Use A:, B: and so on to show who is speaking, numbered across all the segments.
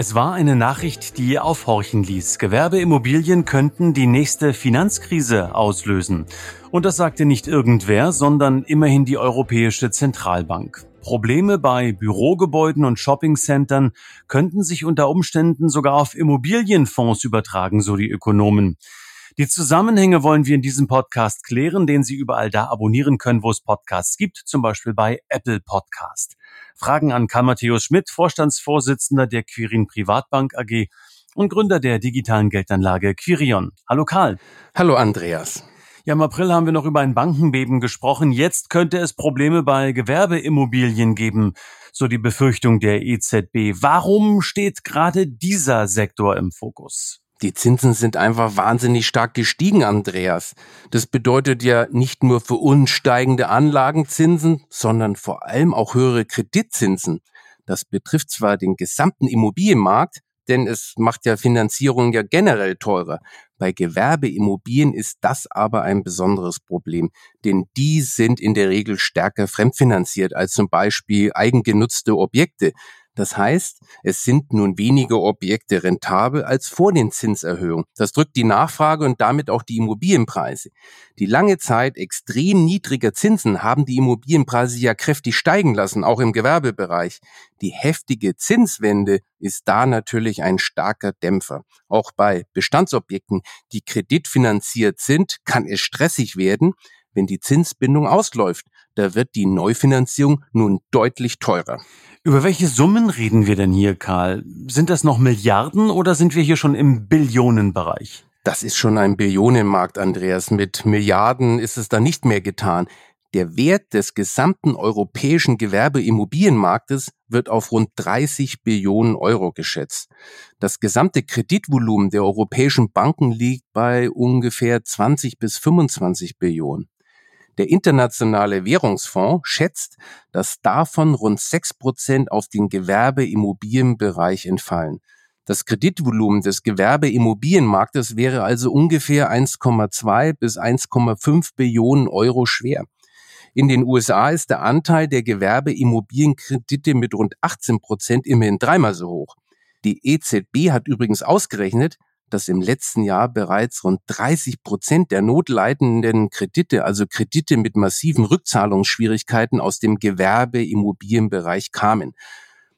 A: Es war eine Nachricht, die aufhorchen ließ. Gewerbeimmobilien könnten die nächste Finanzkrise auslösen. Und das sagte nicht irgendwer, sondern immerhin die Europäische Zentralbank. Probleme bei Bürogebäuden und Shoppingcentern könnten sich unter Umständen sogar auf Immobilienfonds übertragen, so die Ökonomen. Die Zusammenhänge wollen wir in diesem Podcast klären, den Sie überall da abonnieren können, wo es Podcasts gibt, zum Beispiel bei Apple Podcast. Fragen an Karl Matthäus Schmidt, Vorstandsvorsitzender der Quirin Privatbank AG und Gründer der digitalen Geldanlage Quirion. Hallo Karl.
B: Hallo Andreas.
A: Ja, im April haben wir noch über ein Bankenbeben gesprochen. Jetzt könnte es Probleme bei Gewerbeimmobilien geben, so die Befürchtung der EZB. Warum steht gerade dieser Sektor im Fokus?
B: Die Zinsen sind einfach wahnsinnig stark gestiegen, Andreas. Das bedeutet ja nicht nur für uns steigende Anlagenzinsen, sondern vor allem auch höhere Kreditzinsen. Das betrifft zwar den gesamten Immobilienmarkt, denn es macht ja Finanzierung ja generell teurer. Bei Gewerbeimmobilien ist das aber ein besonderes Problem, denn die sind in der Regel stärker fremdfinanziert als zum Beispiel eigengenutzte Objekte. Das heißt, es sind nun weniger Objekte rentabel als vor den Zinserhöhungen. Das drückt die Nachfrage und damit auch die Immobilienpreise. Die lange Zeit extrem niedriger Zinsen haben die Immobilienpreise ja kräftig steigen lassen, auch im Gewerbebereich. Die heftige Zinswende ist da natürlich ein starker Dämpfer. Auch bei Bestandsobjekten, die kreditfinanziert sind, kann es stressig werden, wenn die Zinsbindung ausläuft. Da wird die Neufinanzierung nun deutlich teurer.
A: Über welche Summen reden wir denn hier, Karl? Sind das noch Milliarden oder sind wir hier schon im Billionenbereich?
B: Das ist schon ein Billionenmarkt, Andreas. Mit Milliarden ist es da nicht mehr getan. Der Wert des gesamten europäischen Gewerbeimmobilienmarktes wird auf rund 30 Billionen Euro geschätzt. Das gesamte Kreditvolumen der europäischen Banken liegt bei ungefähr 20 bis 25 Billionen. Der Internationale Währungsfonds schätzt, dass davon rund sechs Prozent auf den Gewerbeimmobilienbereich entfallen. Das Kreditvolumen des Gewerbeimmobilienmarktes wäre also ungefähr 1,2 bis 1,5 Billionen Euro schwer. In den USA ist der Anteil der Gewerbeimmobilienkredite mit rund 18 Prozent immerhin dreimal so hoch. Die EZB hat übrigens ausgerechnet, dass im letzten Jahr bereits rund 30 Prozent der notleidenden Kredite, also Kredite mit massiven Rückzahlungsschwierigkeiten aus dem Gewerbeimmobilienbereich kamen.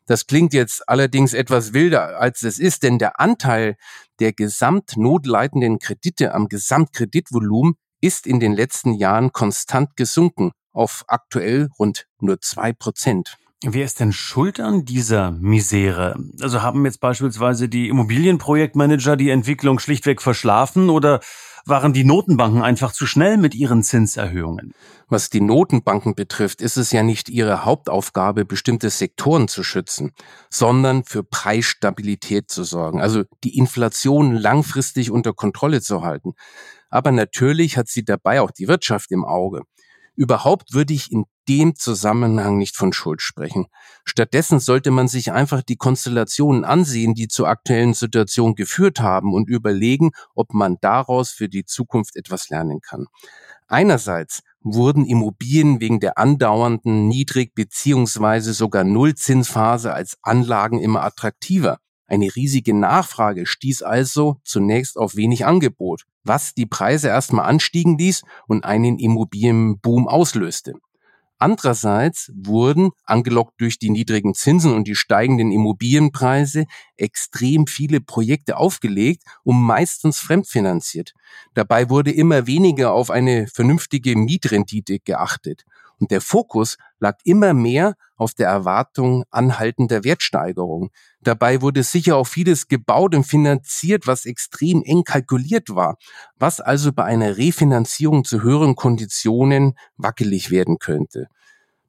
B: Das klingt jetzt allerdings etwas wilder, als es ist, denn der Anteil der gesamtnotleidenden Kredite am Gesamtkreditvolumen ist in den letzten Jahren konstant gesunken auf aktuell rund nur zwei Prozent.
A: Wer ist denn schuld an dieser Misere? Also haben jetzt beispielsweise die Immobilienprojektmanager die Entwicklung schlichtweg verschlafen oder waren die Notenbanken einfach zu schnell mit ihren Zinserhöhungen?
B: Was die Notenbanken betrifft, ist es ja nicht ihre Hauptaufgabe, bestimmte Sektoren zu schützen, sondern für Preisstabilität zu sorgen, also die Inflation langfristig unter Kontrolle zu halten. Aber natürlich hat sie dabei auch die Wirtschaft im Auge. Überhaupt würde ich in dem Zusammenhang nicht von Schuld sprechen. Stattdessen sollte man sich einfach die Konstellationen ansehen, die zur aktuellen Situation geführt haben und überlegen, ob man daraus für die Zukunft etwas lernen kann. Einerseits wurden Immobilien wegen der andauernden Niedrig- bzw. sogar Nullzinsphase als Anlagen immer attraktiver. Eine riesige Nachfrage stieß also zunächst auf wenig Angebot, was die Preise erstmal anstiegen ließ und einen Immobilienboom auslöste. Andererseits wurden, angelockt durch die niedrigen Zinsen und die steigenden Immobilienpreise, extrem viele Projekte aufgelegt und meistens fremdfinanziert. Dabei wurde immer weniger auf eine vernünftige Mietrendite geachtet. Und der Fokus lag immer mehr auf der Erwartung anhaltender Wertsteigerung. Dabei wurde sicher auch vieles gebaut und finanziert, was extrem eng kalkuliert war, was also bei einer Refinanzierung zu höheren Konditionen wackelig werden könnte.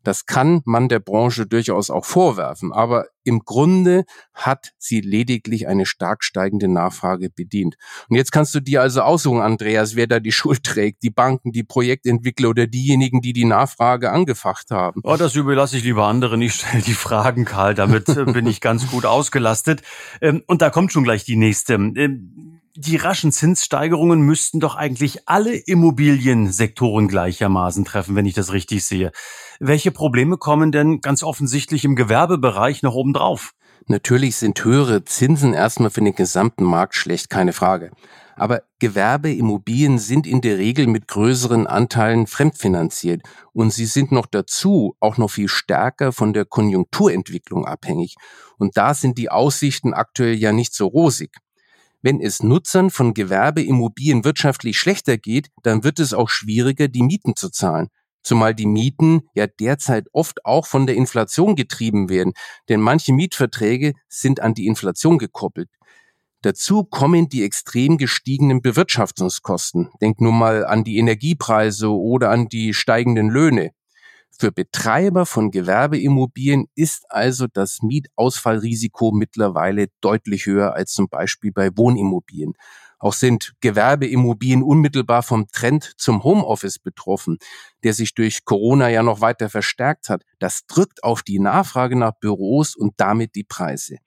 B: Das kann man der Branche durchaus auch vorwerfen, aber im Grunde hat sie lediglich eine stark steigende Nachfrage bedient. Und jetzt kannst du dir also aussuchen, Andreas, wer da die Schuld trägt, die Banken, die Projektentwickler oder diejenigen, die die Nachfrage angefacht haben.
A: Oh, das überlasse ich lieber anderen. Ich stelle die Fragen, Karl. Damit äh, bin ich ganz gut ausgelastet. Ähm, und da kommt schon gleich die nächste. Die raschen Zinssteigerungen müssten doch eigentlich alle Immobiliensektoren gleichermaßen treffen, wenn ich das richtig sehe. Welche Probleme kommen denn ganz offensichtlich im Gewerbebereich noch oben drauf?
B: Natürlich sind höhere Zinsen erstmal für den gesamten Markt schlecht, keine Frage. Aber Gewerbeimmobilien sind in der Regel mit größeren Anteilen fremdfinanziert und sie sind noch dazu auch noch viel stärker von der Konjunkturentwicklung abhängig. Und da sind die Aussichten aktuell ja nicht so rosig. Wenn es Nutzern von Gewerbeimmobilien wirtschaftlich schlechter geht, dann wird es auch schwieriger, die Mieten zu zahlen. Zumal die Mieten ja derzeit oft auch von der Inflation getrieben werden, denn manche Mietverträge sind an die Inflation gekoppelt. Dazu kommen die extrem gestiegenen Bewirtschaftungskosten. Denk nur mal an die Energiepreise oder an die steigenden Löhne. Für Betreiber von Gewerbeimmobilien ist also das Mietausfallrisiko mittlerweile deutlich höher als zum Beispiel bei Wohnimmobilien. Auch sind Gewerbeimmobilien unmittelbar vom Trend zum Homeoffice betroffen, der sich durch Corona ja noch weiter verstärkt hat. Das drückt auf die Nachfrage nach Büros und damit die Preise.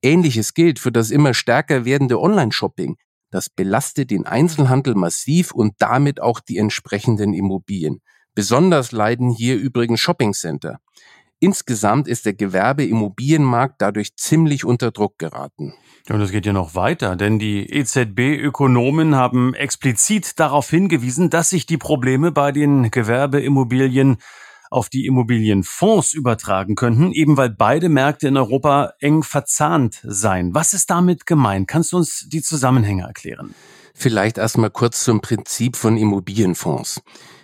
B: Ähnliches gilt für das immer stärker werdende Online-Shopping. Das belastet den Einzelhandel massiv und damit auch die entsprechenden Immobilien. Besonders leiden hier übrigens Shoppingcenter. Insgesamt ist der Gewerbeimmobilienmarkt dadurch ziemlich unter Druck geraten.
A: Und es geht ja noch weiter, denn die EZB-Ökonomen haben explizit darauf hingewiesen, dass sich die Probleme bei den Gewerbeimmobilien auf die Immobilienfonds übertragen könnten, eben weil beide Märkte in Europa eng verzahnt seien. Was ist damit gemeint? Kannst du uns die Zusammenhänge erklären?
B: Vielleicht erstmal kurz zum Prinzip von Immobilienfonds.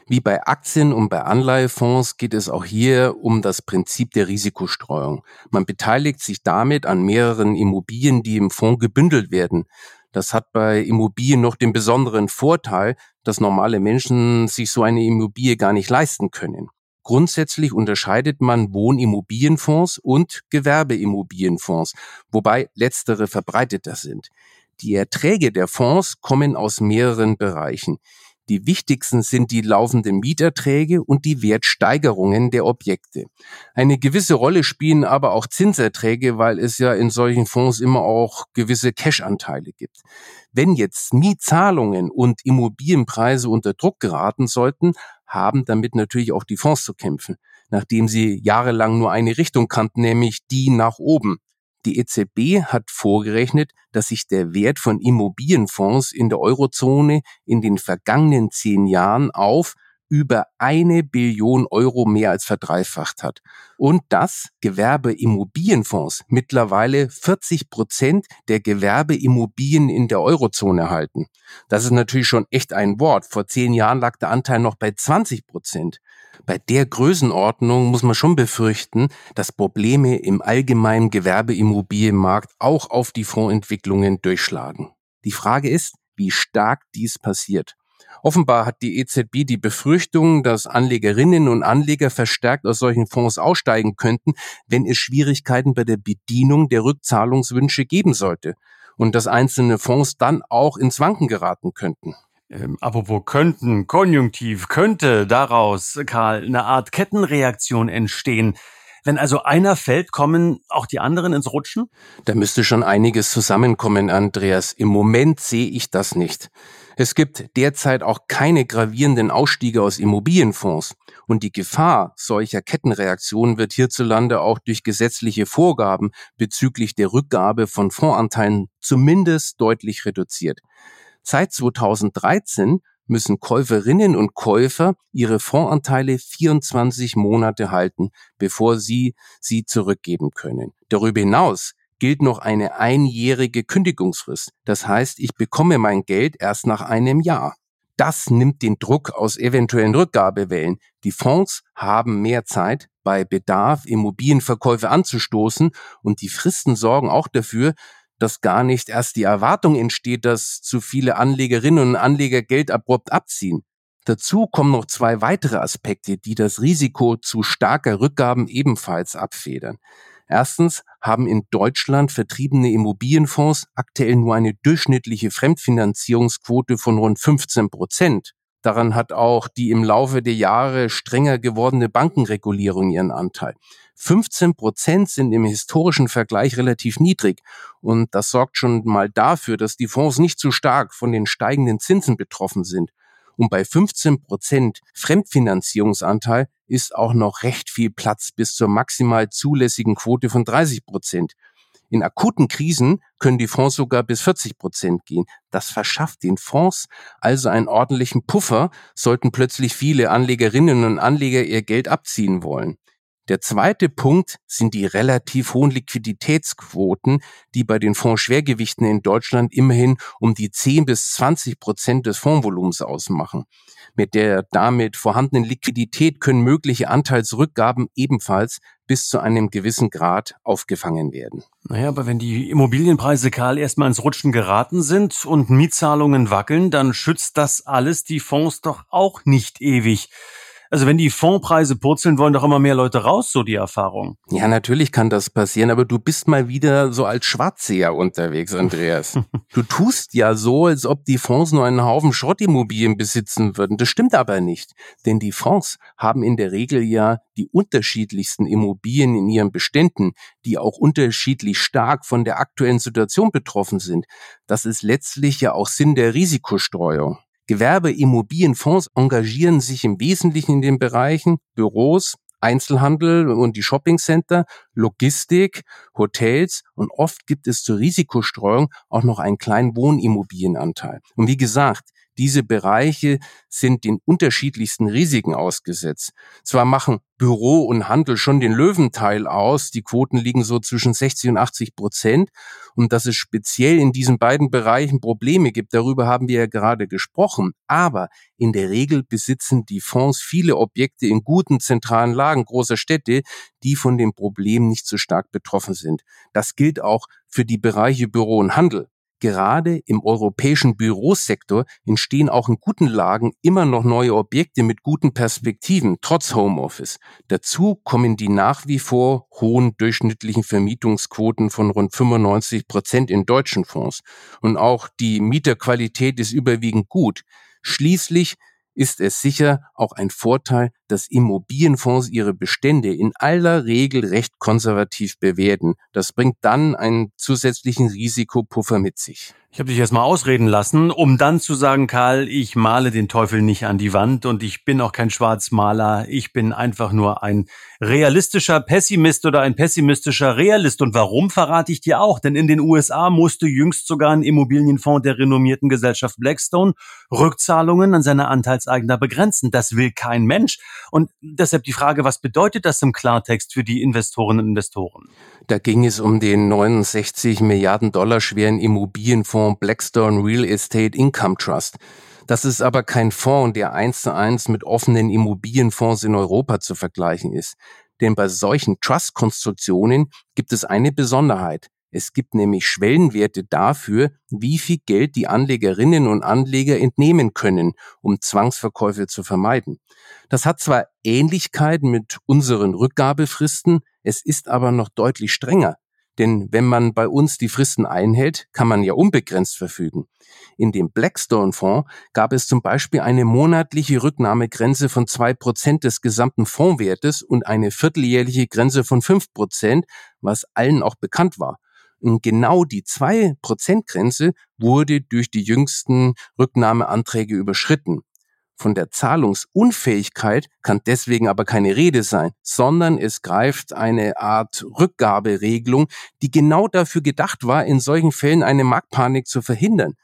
B: Wie bei Aktien und bei Anleihefonds geht es auch hier um das Prinzip der Risikostreuung. Man beteiligt sich damit an mehreren Immobilien, die im Fonds gebündelt werden. Das hat bei Immobilien noch den besonderen Vorteil, dass normale Menschen sich so eine Immobilie gar nicht leisten können. Grundsätzlich unterscheidet man Wohnimmobilienfonds und Gewerbeimmobilienfonds, wobei letztere verbreiteter sind. Die Erträge der Fonds kommen aus mehreren Bereichen. Die wichtigsten sind die laufenden Mieterträge und die Wertsteigerungen der Objekte. Eine gewisse Rolle spielen aber auch Zinserträge, weil es ja in solchen Fonds immer auch gewisse Cash-Anteile gibt. Wenn jetzt Mietzahlungen und Immobilienpreise unter Druck geraten sollten, haben damit natürlich auch die Fonds zu kämpfen, nachdem sie jahrelang nur eine Richtung kannten, nämlich die nach oben. Die EZB hat vorgerechnet, dass sich der Wert von Immobilienfonds in der Eurozone in den vergangenen zehn Jahren auf über eine Billion Euro mehr als verdreifacht hat. Und dass Gewerbeimmobilienfonds mittlerweile 40 Prozent der Gewerbeimmobilien in der Eurozone halten. Das ist natürlich schon echt ein Wort. Vor zehn Jahren lag der Anteil noch bei 20 Prozent. Bei der Größenordnung muss man schon befürchten, dass Probleme im allgemeinen Gewerbeimmobilienmarkt auch auf die Fondsentwicklungen durchschlagen. Die Frage ist, wie stark dies passiert. Offenbar hat die EZB die Befürchtung, dass Anlegerinnen und Anleger verstärkt aus solchen Fonds aussteigen könnten, wenn es Schwierigkeiten bei der Bedienung der Rückzahlungswünsche geben sollte und dass einzelne Fonds dann auch ins Wanken geraten könnten.
A: Ähm, apropos könnten, Konjunktiv, könnte daraus, Karl, eine Art Kettenreaktion entstehen. Wenn also einer fällt, kommen auch die anderen ins Rutschen?
B: Da müsste schon einiges zusammenkommen, Andreas. Im Moment sehe ich das nicht. Es gibt derzeit auch keine gravierenden Ausstiege aus Immobilienfonds. Und die Gefahr solcher Kettenreaktionen wird hierzulande auch durch gesetzliche Vorgaben bezüglich der Rückgabe von Fondsanteilen zumindest deutlich reduziert. Seit 2013 müssen Käuferinnen und Käufer ihre Fondsanteile 24 Monate halten, bevor sie sie zurückgeben können. Darüber hinaus gilt noch eine einjährige Kündigungsfrist. Das heißt, ich bekomme mein Geld erst nach einem Jahr. Das nimmt den Druck aus eventuellen Rückgabewellen. Die Fonds haben mehr Zeit, bei Bedarf Immobilienverkäufe anzustoßen und die Fristen sorgen auch dafür, dass gar nicht erst die Erwartung entsteht, dass zu viele Anlegerinnen und Anleger Geld abrupt abziehen. Dazu kommen noch zwei weitere Aspekte, die das Risiko zu starker Rückgaben ebenfalls abfedern. Erstens haben in Deutschland vertriebene Immobilienfonds aktuell nur eine durchschnittliche Fremdfinanzierungsquote von rund 15 Prozent. Daran hat auch die im Laufe der Jahre strenger gewordene Bankenregulierung ihren Anteil. 15 Prozent sind im historischen Vergleich relativ niedrig. Und das sorgt schon mal dafür, dass die Fonds nicht zu stark von den steigenden Zinsen betroffen sind. Und bei 15 Prozent Fremdfinanzierungsanteil ist auch noch recht viel Platz bis zur maximal zulässigen Quote von 30 Prozent. In akuten Krisen können die Fonds sogar bis 40 Prozent gehen. Das verschafft den Fonds also einen ordentlichen Puffer, sollten plötzlich viele Anlegerinnen und Anleger ihr Geld abziehen wollen. Der zweite Punkt sind die relativ hohen Liquiditätsquoten, die bei den Fondsschwergewichten in Deutschland immerhin um die 10 bis 20 Prozent des Fondsvolumens ausmachen. Mit der damit vorhandenen Liquidität können mögliche Anteilsrückgaben ebenfalls bis zu einem gewissen Grad aufgefangen werden.
A: Naja, aber wenn die Immobilienpreise, Karl, erstmal ins Rutschen geraten sind und Mietzahlungen wackeln, dann schützt das alles die Fonds doch auch nicht ewig. Also wenn die Fondspreise purzeln, wollen doch immer mehr Leute raus, so die Erfahrung.
B: Ja, natürlich kann das passieren, aber du bist mal wieder so als Schwarzseher unterwegs, Andreas. du tust ja so, als ob die Fonds nur einen Haufen Schrottimmobilien besitzen würden. Das stimmt aber nicht, denn die Fonds haben in der Regel ja die unterschiedlichsten Immobilien in ihren Beständen, die auch unterschiedlich stark von der aktuellen Situation betroffen sind. Das ist letztlich ja auch Sinn der Risikostreuung. Gewerbeimmobilienfonds engagieren sich im Wesentlichen in den Bereichen Büros, Einzelhandel und die Shoppingcenter, Logistik, Hotels und oft gibt es zur Risikostreuung auch noch einen kleinen Wohnimmobilienanteil. Und wie gesagt, diese Bereiche sind den unterschiedlichsten Risiken ausgesetzt. Zwar machen Büro und Handel schon den Löwenteil aus, die Quoten liegen so zwischen 60 und 80 Prozent. Und dass es speziell in diesen beiden Bereichen Probleme gibt, darüber haben wir ja gerade gesprochen. Aber in der Regel besitzen die Fonds viele Objekte in guten zentralen Lagen großer Städte, die von dem Problem nicht so stark betroffen sind. Das gilt auch für die Bereiche Büro und Handel. Gerade im europäischen Bürosektor entstehen auch in guten Lagen immer noch neue Objekte mit guten Perspektiven, trotz Homeoffice. Dazu kommen die nach wie vor hohen durchschnittlichen Vermietungsquoten von rund 95 Prozent in deutschen Fonds. Und auch die Mieterqualität ist überwiegend gut. Schließlich ist es sicher auch ein Vorteil, dass Immobilienfonds ihre Bestände in aller Regel recht konservativ bewerten. Das bringt dann einen zusätzlichen Risikopuffer mit sich.
A: Ich habe dich erstmal ausreden lassen, um dann zu sagen, Karl, ich male den Teufel nicht an die Wand und ich bin auch kein Schwarzmaler, ich bin einfach nur ein realistischer Pessimist oder ein pessimistischer Realist. Und warum verrate ich dir auch? Denn in den USA musste jüngst sogar ein Immobilienfonds der renommierten Gesellschaft Blackstone Rückzahlungen an seine Anteilseigner begrenzen. Das will kein Mensch. Und deshalb die Frage, was bedeutet das im Klartext für die Investorinnen und Investoren?
B: Da ging es um den 69 Milliarden Dollar schweren Immobilienfonds Blackstone Real Estate Income Trust. Das ist aber kein Fonds, der eins zu eins mit offenen Immobilienfonds in Europa zu vergleichen ist. Denn bei solchen Trust-Konstruktionen gibt es eine Besonderheit. Es gibt nämlich Schwellenwerte dafür, wie viel Geld die Anlegerinnen und Anleger entnehmen können, um Zwangsverkäufe zu vermeiden. Das hat zwar Ähnlichkeiten mit unseren Rückgabefristen, es ist aber noch deutlich strenger. Denn wenn man bei uns die Fristen einhält, kann man ja unbegrenzt verfügen. In dem Blackstone-Fonds gab es zum Beispiel eine monatliche Rücknahmegrenze von zwei Prozent des gesamten Fondswertes und eine vierteljährliche Grenze von fünf Prozent, was allen auch bekannt war. Und genau die zwei Prozent Grenze wurde durch die jüngsten Rücknahmeanträge überschritten. Von der Zahlungsunfähigkeit kann deswegen aber keine Rede sein, sondern es greift eine Art Rückgaberegelung, die genau dafür gedacht war, in solchen Fällen eine Marktpanik zu verhindern.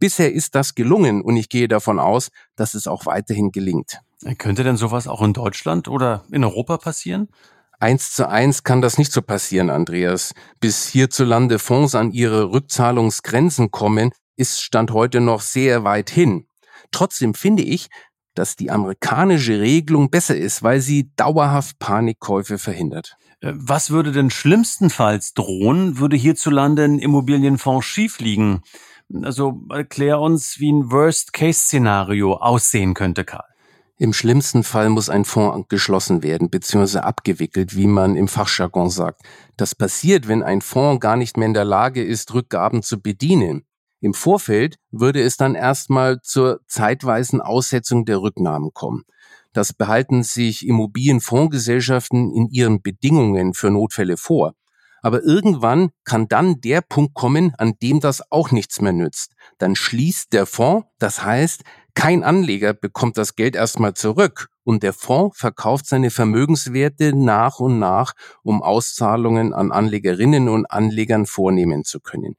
B: Bisher ist das gelungen und ich gehe davon aus, dass es auch weiterhin gelingt.
A: Könnte denn sowas auch in Deutschland oder in Europa passieren?
B: Eins zu eins kann das nicht so passieren, Andreas. Bis hierzulande Fonds an ihre Rückzahlungsgrenzen kommen, ist Stand heute noch sehr weit hin. Trotzdem finde ich, dass die amerikanische Regelung besser ist, weil sie dauerhaft Panikkäufe verhindert.
A: Äh, was würde denn schlimmstenfalls drohen, würde hierzulande ein Immobilienfonds schief liegen? Also erklär uns, wie ein Worst-Case-Szenario aussehen könnte, Karl.
B: Im schlimmsten Fall muss ein Fonds geschlossen werden bzw. abgewickelt, wie man im Fachjargon sagt. Das passiert, wenn ein Fonds gar nicht mehr in der Lage ist, Rückgaben zu bedienen. Im Vorfeld würde es dann erstmal zur zeitweisen Aussetzung der Rücknahmen kommen. Das behalten sich Immobilienfondsgesellschaften in ihren Bedingungen für Notfälle vor. Aber irgendwann kann dann der Punkt kommen, an dem das auch nichts mehr nützt. Dann schließt der Fonds, das heißt, kein Anleger bekommt das Geld erstmal zurück und der Fonds verkauft seine Vermögenswerte nach und nach, um Auszahlungen an Anlegerinnen und Anlegern vornehmen zu können.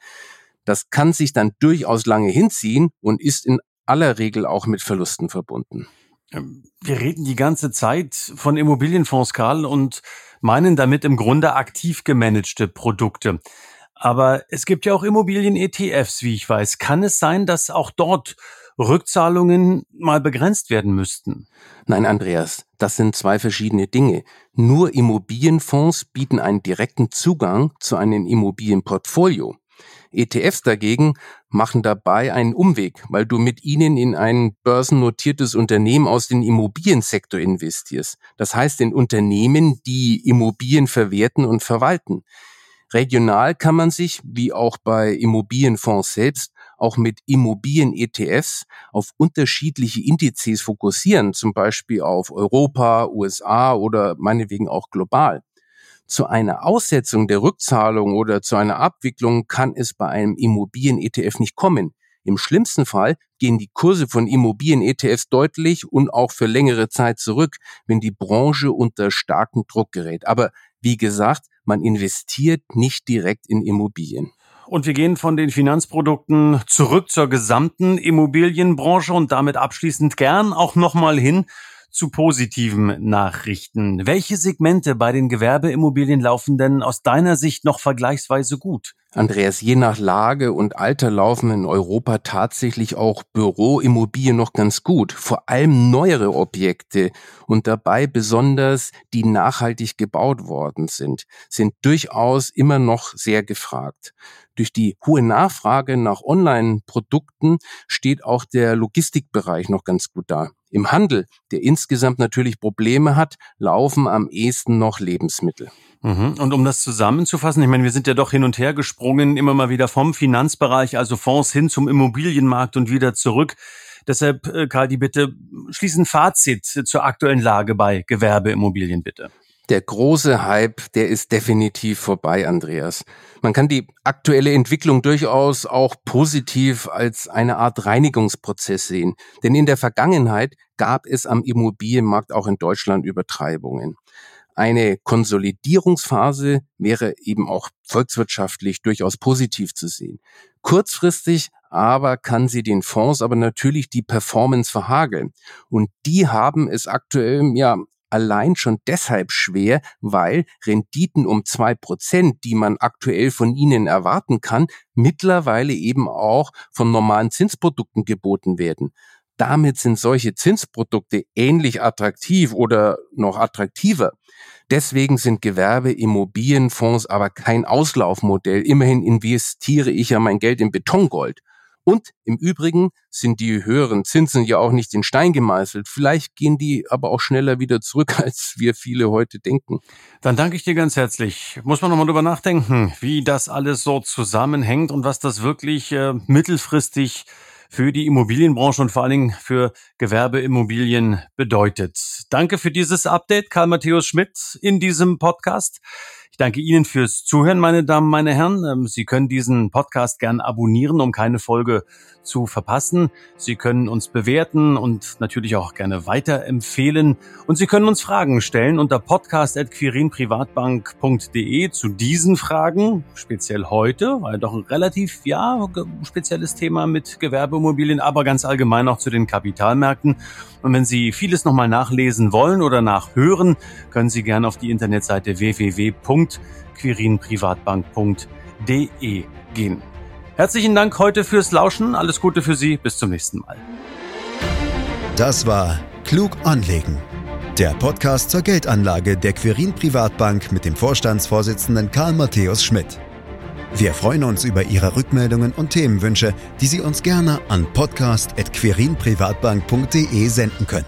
B: Das kann sich dann durchaus lange hinziehen und ist in aller Regel auch mit Verlusten verbunden.
A: Ähm, wir reden die ganze Zeit von Immobilienfonds, Karl, und meinen damit im Grunde aktiv gemanagte Produkte. Aber es gibt ja auch Immobilien-ETFs, wie ich weiß. Kann es sein, dass auch dort Rückzahlungen mal begrenzt werden müssten?
B: Nein, Andreas, das sind zwei verschiedene Dinge. Nur Immobilienfonds bieten einen direkten Zugang zu einem Immobilienportfolio. ETFs dagegen machen dabei einen Umweg, weil du mit ihnen in ein börsennotiertes Unternehmen aus dem Immobiliensektor investierst. Das heißt in Unternehmen, die Immobilien verwerten und verwalten. Regional kann man sich, wie auch bei Immobilienfonds selbst, auch mit Immobilien-ETFs auf unterschiedliche Indizes fokussieren, zum Beispiel auf Europa, USA oder meinetwegen auch global. Zu einer Aussetzung der Rückzahlung oder zu einer Abwicklung kann es bei einem Immobilien-ETF nicht kommen. Im schlimmsten Fall gehen die Kurse von Immobilien-ETFs deutlich und auch für längere Zeit zurück, wenn die Branche unter starken Druck gerät. Aber wie gesagt, man investiert nicht direkt in Immobilien.
A: Und wir gehen von den Finanzprodukten zurück zur gesamten Immobilienbranche und damit abschließend gern auch nochmal hin zu positiven Nachrichten. Welche Segmente bei den Gewerbeimmobilien laufen denn aus deiner Sicht noch vergleichsweise gut?
B: Andreas, je nach Lage und Alter laufen in Europa tatsächlich auch Büroimmobilien noch ganz gut. Vor allem neuere Objekte und dabei besonders die nachhaltig gebaut worden sind, sind durchaus immer noch sehr gefragt. Durch die hohe Nachfrage nach Online-Produkten steht auch der Logistikbereich noch ganz gut da. Im Handel, der insgesamt natürlich Probleme hat, laufen am ehesten noch Lebensmittel.
A: Mhm. Und um das zusammenzufassen, ich meine, wir sind ja doch hin und her gesprungen, immer mal wieder vom Finanzbereich, also Fonds hin zum Immobilienmarkt und wieder zurück. Deshalb, äh, Karl, die Bitte, schließen Fazit zur aktuellen Lage bei Gewerbeimmobilien, bitte.
B: Der große Hype, der ist definitiv vorbei, Andreas. Man kann die aktuelle Entwicklung durchaus auch positiv als eine Art Reinigungsprozess sehen. Denn in der Vergangenheit gab es am Immobilienmarkt auch in Deutschland Übertreibungen. Eine Konsolidierungsphase wäre eben auch volkswirtschaftlich durchaus positiv zu sehen. Kurzfristig aber kann sie den Fonds aber natürlich die Performance verhageln. Und die haben es aktuell ja allein schon deshalb schwer, weil Renditen um zwei Prozent, die man aktuell von ihnen erwarten kann, mittlerweile eben auch von normalen Zinsprodukten geboten werden. Damit sind solche Zinsprodukte ähnlich attraktiv oder noch attraktiver. Deswegen sind Gewerbeimmobilienfonds aber kein Auslaufmodell. Immerhin investiere ich ja mein Geld in Betongold. Und im Übrigen sind die höheren Zinsen ja auch nicht in Stein gemeißelt. Vielleicht gehen die aber auch schneller wieder zurück, als wir viele heute denken.
A: Dann danke ich dir ganz herzlich. Muss man nochmal drüber nachdenken, wie das alles so zusammenhängt und was das wirklich äh, mittelfristig für die Immobilienbranche und vor allen Dingen für Gewerbeimmobilien bedeutet. Danke für dieses Update, Karl Matthäus Schmidt, in diesem Podcast. Ich danke Ihnen fürs Zuhören, meine Damen, meine Herren. Ähm, Sie können diesen Podcast gern abonnieren, um keine Folge zu verpassen. Sie können uns bewerten und natürlich auch gerne weiterempfehlen. Und Sie können uns Fragen stellen unter podcast.quirinprivatbank.de zu diesen Fragen, speziell heute, weil doch ein relativ, ja, spezielles Thema mit Gewerbeimmobilien, aber ganz allgemein auch zu den Kapitalmärkten. Und wenn Sie vieles nochmal nachlesen wollen oder nachhören, können Sie gerne auf die Internetseite www.quirinprivatbank.de gehen. Herzlichen Dank heute fürs Lauschen. Alles Gute für Sie. Bis zum nächsten Mal.
C: Das war Klug anlegen. Der Podcast zur Geldanlage der Quirin Privatbank mit dem Vorstandsvorsitzenden Karl Matthäus Schmidt. Wir freuen uns über Ihre Rückmeldungen und Themenwünsche, die Sie uns gerne an podcast.querinprivatbank.de senden können.